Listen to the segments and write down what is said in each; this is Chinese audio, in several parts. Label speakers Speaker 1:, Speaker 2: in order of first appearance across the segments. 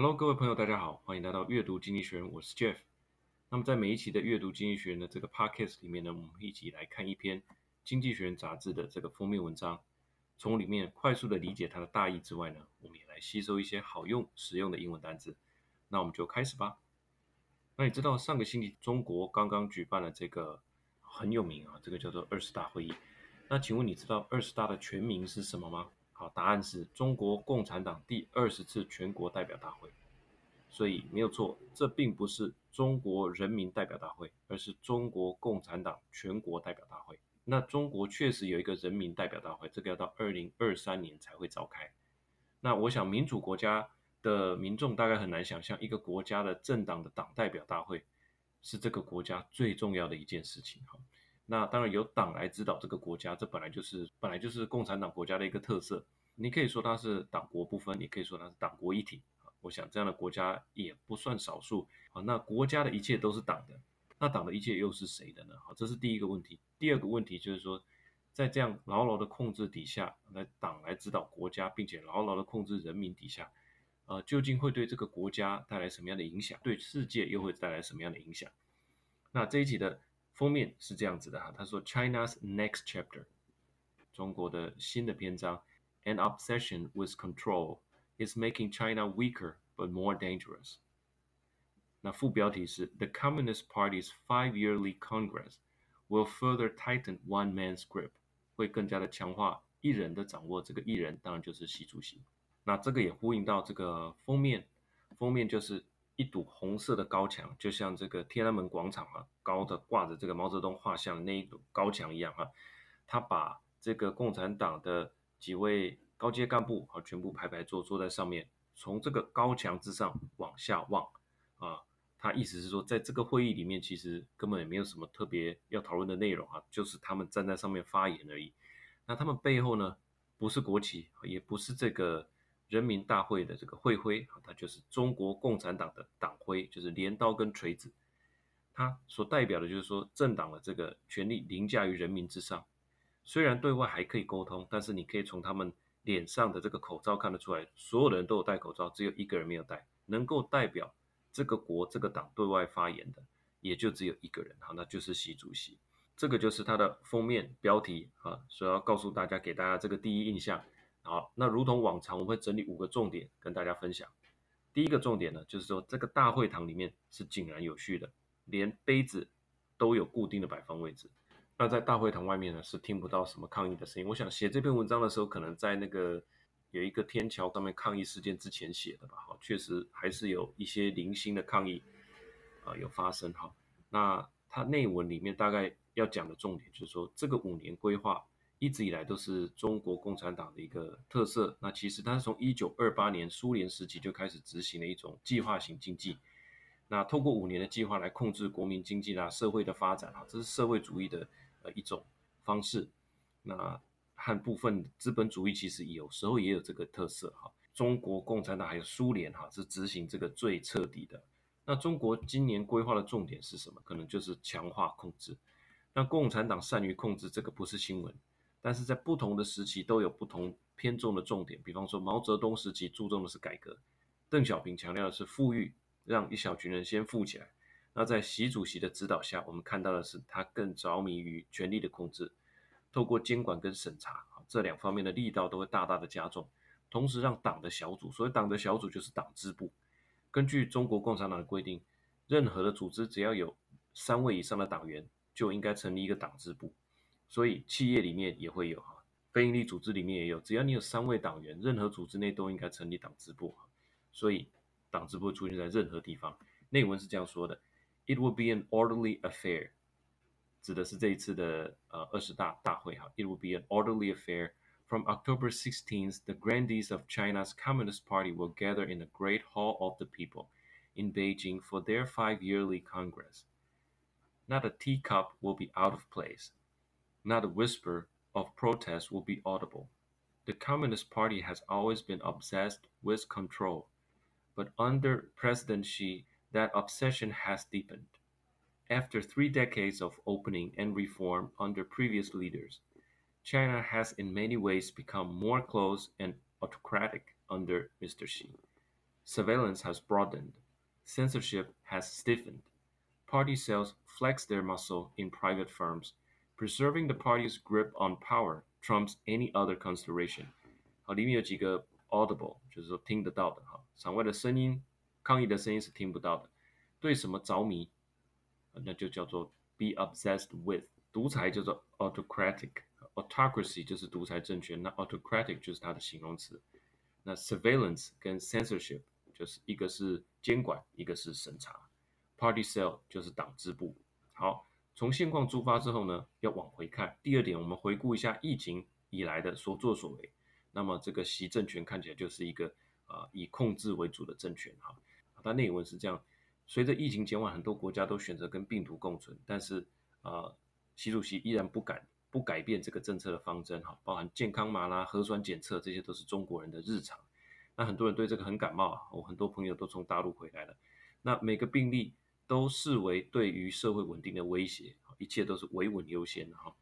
Speaker 1: Hello，各位朋友，大家好，欢迎来到阅读经济学人，我是 Jeff。那么在每一期的阅读经济学人的这个 Podcast 里面呢，我们一起来看一篇经济学人杂志的这个封面文章，从里面快速的理解它的大意之外呢，我们也来吸收一些好用实用的英文单词。那我们就开始吧。那你知道上个星期中国刚刚举办了这个很有名啊，这个叫做二十大会议。那请问你知道二十大的全名是什么吗？好，答案是中国共产党第二十次全国代表大会。所以没有错，这并不是中国人民代表大会，而是中国共产党全国代表大会。那中国确实有一个人民代表大会，这个要到二零二三年才会召开。那我想民主国家的民众大概很难想象，一个国家的政党的党代表大会是这个国家最重要的一件事情。哈，那当然由党来指导这个国家，这本来就是本来就是共产党国家的一个特色。你可以说它是党国不分，你可以说它是党国一体。我想这样的国家也不算少数。好，那国家的一切都是党的，那党的一切又是谁的呢？好，这是第一个问题。第二个问题就是说，在这样牢牢的控制底下，来党来指导国家，并且牢牢的控制人民底下，呃，究竟会对这个国家带来什么样的影响？对世界又会带来什么样的影响？那这一期的封面是这样子的哈，他说 China's next chapter，中国的新的篇章。An obsession with control is making China weaker but more dangerous。那副标题是 The Communist Party's five-yearly Congress will further tighten one man's grip，会更加的强化一人的掌握。这个一人当然就是习主席。那这个也呼应到这个封面，封面就是 一堵红色的高墙，就像这个天安门广场啊，高的挂着这个毛泽东画像的那一堵高墙一样哈。他把这个共产党的几位高阶干部啊，全部排排坐坐在上面，从这个高墙之上往下望啊。他意思是说，在这个会议里面，其实根本也没有什么特别要讨论的内容啊，就是他们站在上面发言而已。那他们背后呢，不是国旗，也不是这个人民大会的这个会徽，它就是中国共产党的党徽，就是镰刀跟锤子。它所代表的就是说，政党的这个权力凌驾于人民之上。虽然对外还可以沟通，但是你可以从他们脸上的这个口罩看得出来，所有的人都有戴口罩，只有一个人没有戴。能够代表这个国、这个党对外发言的，也就只有一个人，好，那就是习主席。这个就是他的封面标题啊，所以要告诉大家，给大家这个第一印象。好，那如同往常，我会整理五个重点跟大家分享。第一个重点呢，就是说这个大会堂里面是井然有序的，连杯子都有固定的摆放位置。那在大会堂外面呢，是听不到什么抗议的声音。我想写这篇文章的时候，可能在那个有一个天桥上面抗议事件之前写的吧。哈，确实还是有一些零星的抗议啊、有发生。哈，那它内文里面大概要讲的重点就是说，这个五年规划一直以来都是中国共产党的一个特色。那其实它是从一九二八年苏联时期就开始执行的一种计划型经济。那透过五年的计划来控制国民经济啦、社会的发展。哈，这是社会主义的。呃，一种方式，那和部分资本主义其实有时候也有这个特色哈。中国共产党还有苏联哈是执行这个最彻底的。那中国今年规划的重点是什么？可能就是强化控制。那共产党善于控制这个不是新闻，但是在不同的时期都有不同偏重的重点。比方说毛泽东时期注重的是改革，邓小平强调的是富裕，让一小群人先富起来。那在习主席的指导下，我们看到的是他更着迷于权力的控制，透过监管跟审查这两方面的力道都会大大的加重，同时让党的小组，所谓党的小组就是党支部，根据中国共产党的规定，任何的组织只要有三位以上的党员，就应该成立一个党支部，所以企业里面也会有哈，非营利组织里面也有，只要你有三位党员，任何组织内都应该成立党支部，所以党支部出现在任何地方，内文是这样说的。It will be an orderly affair，指的是这一次的呃二十大大会哈。It will be an orderly affair. From October 16th, the grandees of China's Communist Party will gather in the Great Hall of the People in Beijing for their five-yearly Congress. Not a teacup will be out of place. Not a whisper of protest will be audible. The Communist Party has always been obsessed with control, but under President Xi, that obsession has deepened. After three decades of opening and reform under previous leaders, China has in many ways become more closed and autocratic under Mr. Xi. surveillance has broadened, censorship has stiffened. Party cells flex their muscle in private firms, preserving the party's grip on power trumps any other consideration。好，里面有几个 audible，就是说听得到的哈，场外的声音、抗议的声音是听不到的。对什么着迷，那就叫做 be obsessed with。独裁叫做 autocratic，autocracy 就是独裁政权，那 autocratic 就是它的形容词。那 surveillance 跟 censorship 就是一个是监管，一个是审查。Party cell 就是党支部。好， 从现况出发之后呢，要往回看。第二点，我们回顾一下疫情以来的所作所为。那么这个习政权看起来就是一个啊、以控制为主的政权哈。它内文是这样。随着疫情减缓，很多国家都选择跟病毒共存，但是啊、呃，习主席依然不敢不改变这个政策的方针哈，包含健康码啦、核酸检测，这些都是中国人的日常。那很多人对这个很感冒啊，我很多朋友都从大陆回来了。那每个病例都视为对于社会稳定的威胁，一切都是维稳优先的哈。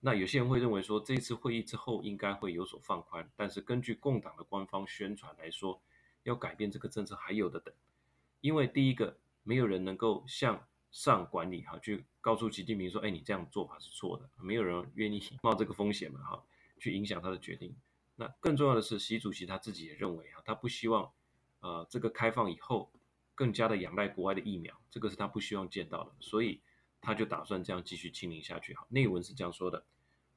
Speaker 1: 那有些人会认为说，这次会议之后应该会有所放宽，但是根据共党的官方宣传来说，要改变这个政策还有的等。因为第一个，没有人能够向上管理哈，去告诉习近平说，哎，你这样做法是错的，没有人愿意 冒这个风险嘛哈，去影响他的决定。那更重要的是，习主席他自己也认为哈，他不希望，呃，这个开放以后更加的仰赖国外的疫苗，这个是他不希望见到的，所以他就打算这样继续清零下去哈。内文是这样说的：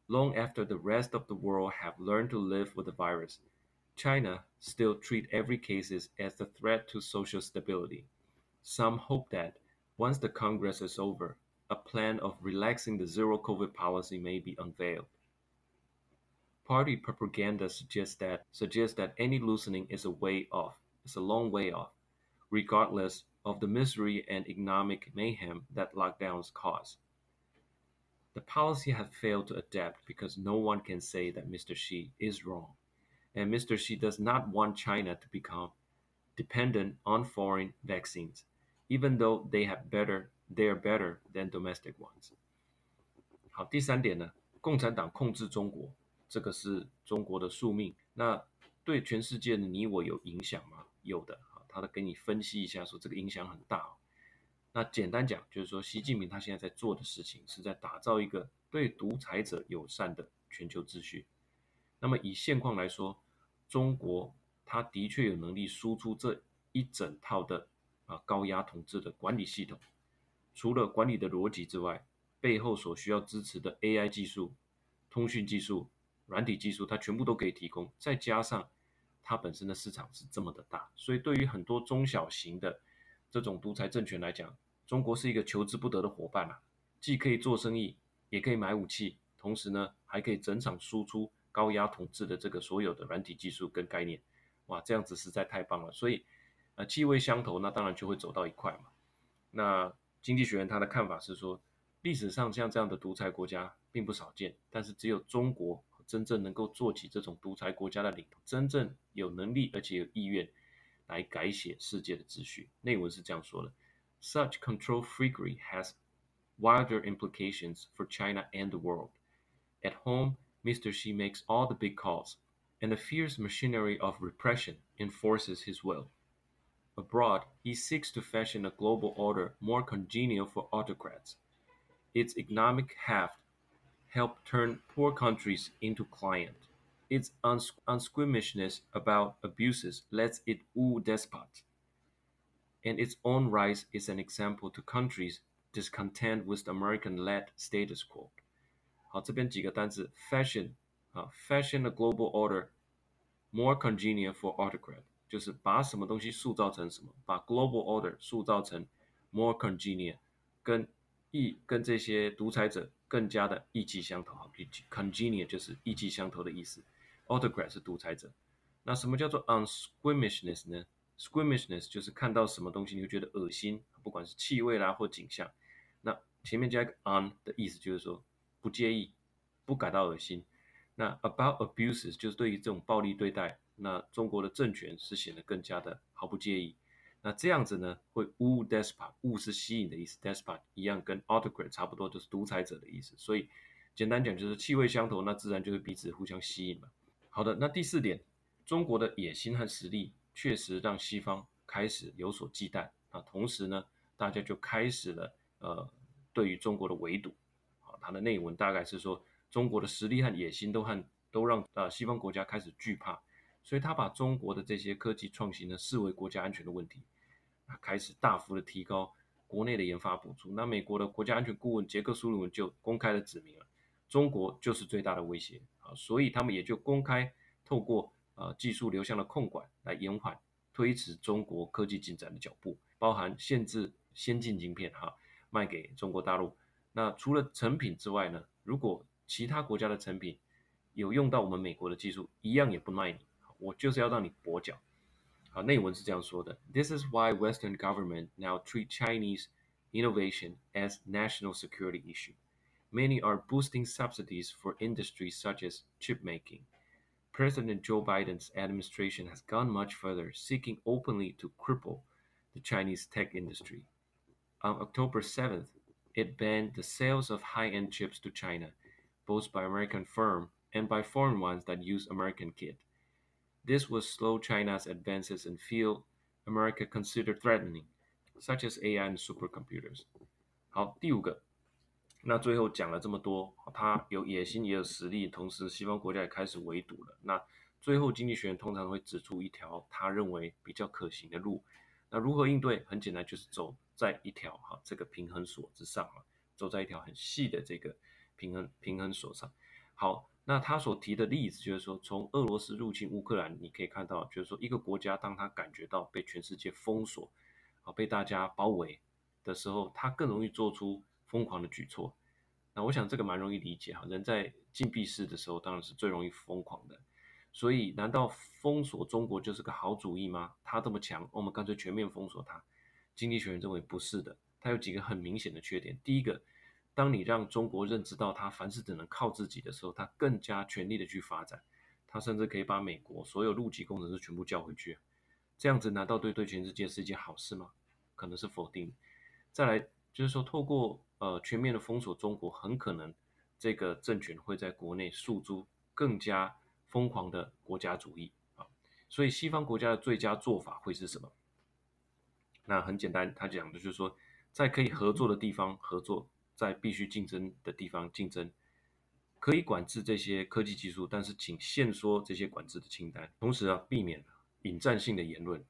Speaker 1: Long after the rest of the world have learned to live with the virus. China still treat every cases as a threat to social stability. Some hope that once the Congress is over, a plan of relaxing the zero COVID policy may be unveiled. Party propaganda suggests that suggests that any loosening is a way off, is a long way off, regardless of the misery and economic mayhem that lockdowns cause. The policy has failed to adapt because no one can say that Mr. Xi is wrong and Mr. Xi does not want China to become dependent on foreign vaccines, even though they have better, they are better than domestic ones. 好，第三点呢，共产党控制中国，这个是中国的宿命。那对全世界的你我有影响吗？有的。 他的给你分析一下，说这个影响很大。那简单讲，就是说，习近平他现在在做的事情，是在打造一个对独裁者友善的全球秩序。那么以现况来说，中国它的确有能力输出这一整套的啊高压统治的管理系统。除了管理的逻辑之外，背后所需要支持的 AI 技术、通讯技术、软体技术，它全部都可以提供。再加上它本身的市场是这么的大，所以对于很多中小型的这种独裁政权来讲，中国是一个求之不得的伙伴啊，既可以做生意，也可以买武器，同时呢还可以整场输出。高压统治的这个所有的软体技术跟概念，哇，这样子实在太棒了。所以，呃，气味相投，那当然就会走到一块嘛。那经济学人他的看法是说，历史上像这样的独裁国家并不少见，但是只有中国真正能够做起这种独裁国家的领头，真正有能力而且有意愿来改写世界的秩序。内文是这样说的：Such control freakery has wider implications for China and the world. At home. Mr. Xi makes all the big calls, and the fierce machinery of repression enforces his will. Abroad, he seeks to fashion a global order more congenial for autocrats. Its economic heft help turn poor countries into client. Its uns- unsqueamishness about abuses lets it woo despots. And its own rise is an example to countries discontent with the American-led status quo. 好，这边几个单词，fashion 啊，fashion the global order more congenial for autocrat，就是把什么东西塑造成什么，把 global order 塑造成 more congenial，跟 意跟这些独裁者更加的意气相投。好，congenial 就是意气相投的意思，autocrat 是独裁者。那什么叫做 unsqueamishness 呢？Squamishness 就是看到什么东西你会觉得恶心，不管是气味啦或景象。那前面加一个 un 的意思就是说。不介意，不感到恶心。那 about abuses 就是对于这种暴力对待，那中国的政权是显得更加的毫不介意。那这样子呢，会 woo despot，woo 是吸引的意思，despot 一样跟 autocrat 差不多，就是独裁者的意思。所以简单讲就是气味相投，那自然就是彼此互相吸引嘛。好的，那第四点，中国的野心和实力确实让西方开始有所忌惮啊。同时呢，大家就开始了呃对于中国的围堵啊。它的内文大概是说，中国的实力和野心都和都让呃西方国家开始惧怕，所以他把中国的这些科技创新呢视为国家安全的问题，开始大幅的提高国内的研发补助。那美国的国家安全顾问杰克苏鲁文就公开的指明了，中国就是最大的威胁啊，所以他们也就公开透过。呃，技术流向的控管来延缓、推迟中国科技进展的脚步，包含限制先进晶片哈卖给中国大陆。那除了成品之外呢，如果其他国家的成品有用到我们美国的技术，一样也不卖你。我就是要让你跛脚。好，内文是这样说的：This is why Western government now treat Chinese innovation as national security issue. Many are boosting subsidies for industries such as chip making. President Joe Biden's administration has gone much further, seeking openly to cripple the Chinese tech industry. On October 7th, it banned the sales of high-end chips to China, both by American firms and by foreign ones that use American kit. This will slow China's advances in field America considered threatening, such as AI and supercomputers. 好，第五个。那最后讲了这么多，他有野心也有实力，同时西方国家也开始围堵了。那最后经济学人通常会指出一条他认为比较可行的路。那如何应对？很简单，就是走在一条哈这个平衡锁之上啊，走在一条很细的这个平衡平衡锁上。好，那他所提的例子就是说，从俄罗斯入侵乌克兰，你可以看到，就是说一个国家当他感觉到被全世界封锁啊，被大家包围的时候，他更容易做出。疯狂的举措，那我想这个蛮容易理解哈。人在禁闭室的时候，当然是最容易疯狂的。所以，难道封锁中国就是个好主意吗？他这么强，我们干脆全面封锁他？经济学人认为不是的。它有几个很明显的缺点。第一个，当你让中国认知到它凡事只能靠自己的时候，它更加全力的去发展。它甚至可以把美国所有陆基工程师全部叫回去。这样子难道对对全世界是一件好事吗？可能是否定。再来就是说，透过呃，全面的封锁中国，很可能这个政权会在国内诉诸更加疯狂的国家主义啊。所以西方国家的最佳做法会是什么？那很简单，他讲的就是说，在可以合作的地方合作，在必须竞争的地方竞争，可以管制这些科技技术，但是请限缩这些管制的清单，同时啊，避免引战性的言论。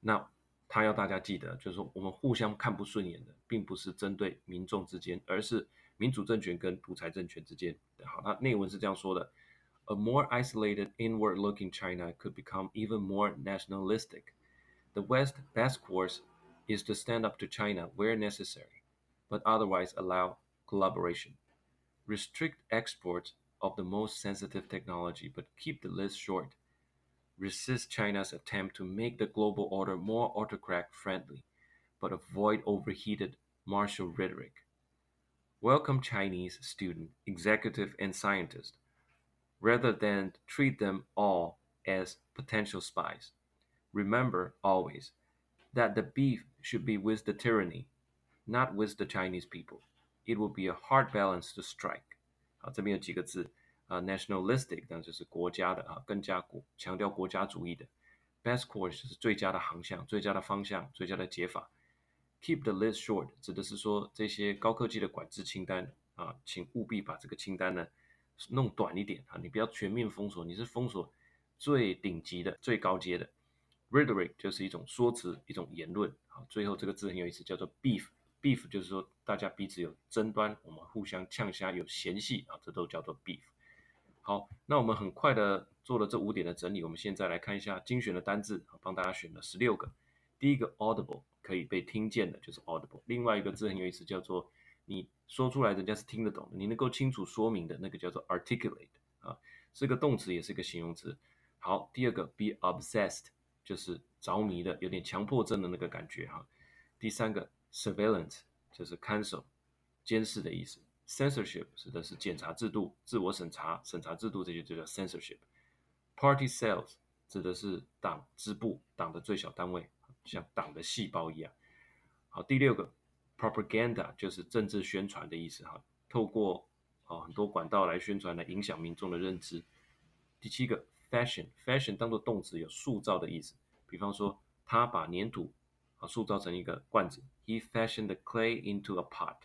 Speaker 1: 那他要大家记得，就是说我们互相看不顺眼的，并不是针对民众之间，而是民主政权跟独裁政权之间。好，那内文是这样说的：A more isolated, inward-looking China could become even more nationalistic. The West best course is to stand up to China where necessary, but otherwise allow collaboration. Restrict exports of the most sensitive technology, but keep the list short. Resist China's attempt to make the global order more autocrat-friendly, but avoid overheated martial rhetoric. Welcome Chinese student, executive, and scientist, rather than treat them all as potential spies. Remember always that the beef should be with the tyranny, not with the Chinese people. It will be a hard balance to strike. 好，这边有几个字。啊、，nationalistic，那就是国家的啊，更加国强调国家主义的。Best course 是最佳的航向、最佳的方向、最佳的解法。Keep the list short 指的是说这些高科技的管制清单啊，请务必把这个清单呢弄短一点啊，你不要全面封锁，你是封锁最顶级的、最高阶的。Rhetoric 就是一种说辞、一种言论。好，最后这个字很有意思，叫做 beef。Beef 就是说大家彼此有争端，我们互相呛虾有嫌隙啊，这都叫做 beef。好，那我们很快的做了这五点的整理，我们现在来看一下精选的单字，帮大家选了十六个。第一个 audible 可以被听见的，就是 audible。另外一个字很有意思，叫做你说出来人家是听得懂的，你能够清楚说明的那个叫做 articulate 啊，是个动词也是个形容词。好，第二个 be obsessed 就是着迷的，有点强迫症的那个感觉哈。第三个 surveillance 就是看守、监视的意思。Censorship 指的是检查制度、自我审查、审查制度，这些就叫 censorship。Party cells 指的是党支部、党的最小单位，像党的细胞一样。好，第六个 propaganda 就是政治宣传的意思哈，透过啊很多管道来宣传，来影响民众的认知。第七个 fashion，fashion 当做动词有塑造的意思，比比方说，他把粘土啊塑造成一个罐子，He fashioned the clay into a pot。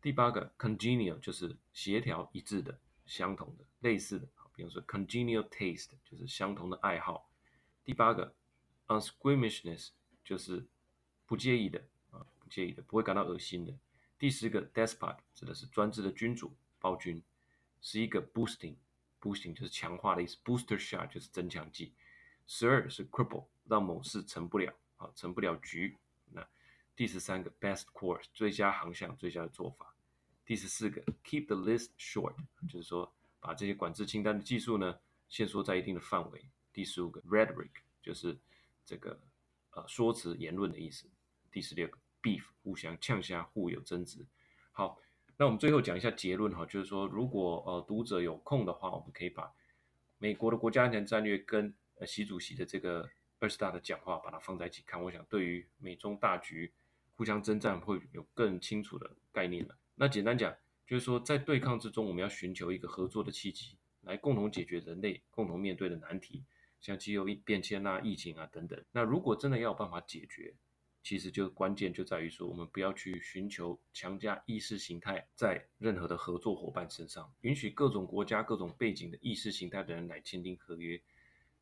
Speaker 1: 第八个，congenial 就是协调一致的、相同的、类似的，比方说 congenial taste 就是相同的爱好。第八个，unsqueamishness 就是不介意的啊，不介意的，不会感到恶心的。第十个，despot 指的是专制的君主、暴君。十一个，boosting，boosting 就是强化的意思，booster shot 就是增强剂。十二是 cripple，让某事成不了啊，成不了局。第十三个，best course，最佳航向，最佳的做法。第十四个，keep the list short，就是说把这些管制清单的技术呢，限缩在一定的范围。第十五个，rhetoric，就是这个呃说辞、言论的意思。第十六个，beef，互相呛下，互有争执。好。那我们最后讲一下结论哈，就是说，如果呃读者有空的话，我们可以把美国的国家安全战略跟呃习主席的这个二十大的讲话，把它放在一起看，我想对于美中大局互相征战会有更清楚的概念了。那简单讲，就是说在对抗之中，我们要寻求一个合作的契机，来共同解决人类共同面对的难题，像气候变迁啊、疫情啊等等。那如果真的要有办法解决，其实就关键就在于说，我们不要去寻求强加意识形态在任何的合作伙伴身上，允许各种国家、各种背景的意识形态的人来签订合约。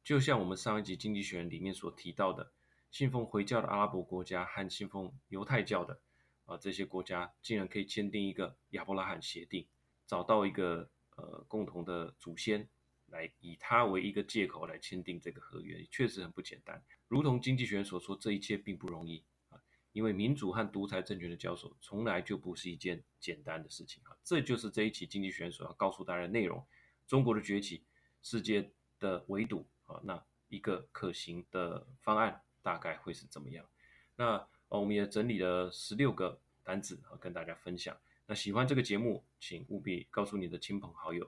Speaker 1: 就像我们上一集《经济学人》里面所提到的，信奉回教的阿拉伯国家和信奉犹太教的啊这些国家，竟然可以签订一个亚伯拉罕协定，找到一个呃共同的祖先，来以他为一个借口来签订这个合约，确实很不简单。如同经济学人所说，这一切并不容易啊，因为民主和独裁政权的交手从来就不是一件简单的事情啊。这就是这一期经济学人所要告诉大家的内容：中国的崛起，世界的围堵啊，那一个可行的方案大概会是怎么样？那我们也整理了十六个单子啊，跟大家分享。那喜欢这个节目，请务必告诉你的亲朋好友。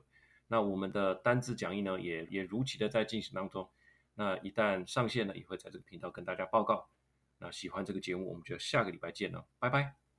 Speaker 1: 那我们的单字讲义呢，也也如期的在进行当中。那一旦上线呢，也会在这个频道跟大家报告。那喜欢这个节目，我们就下个礼拜见了，拜拜。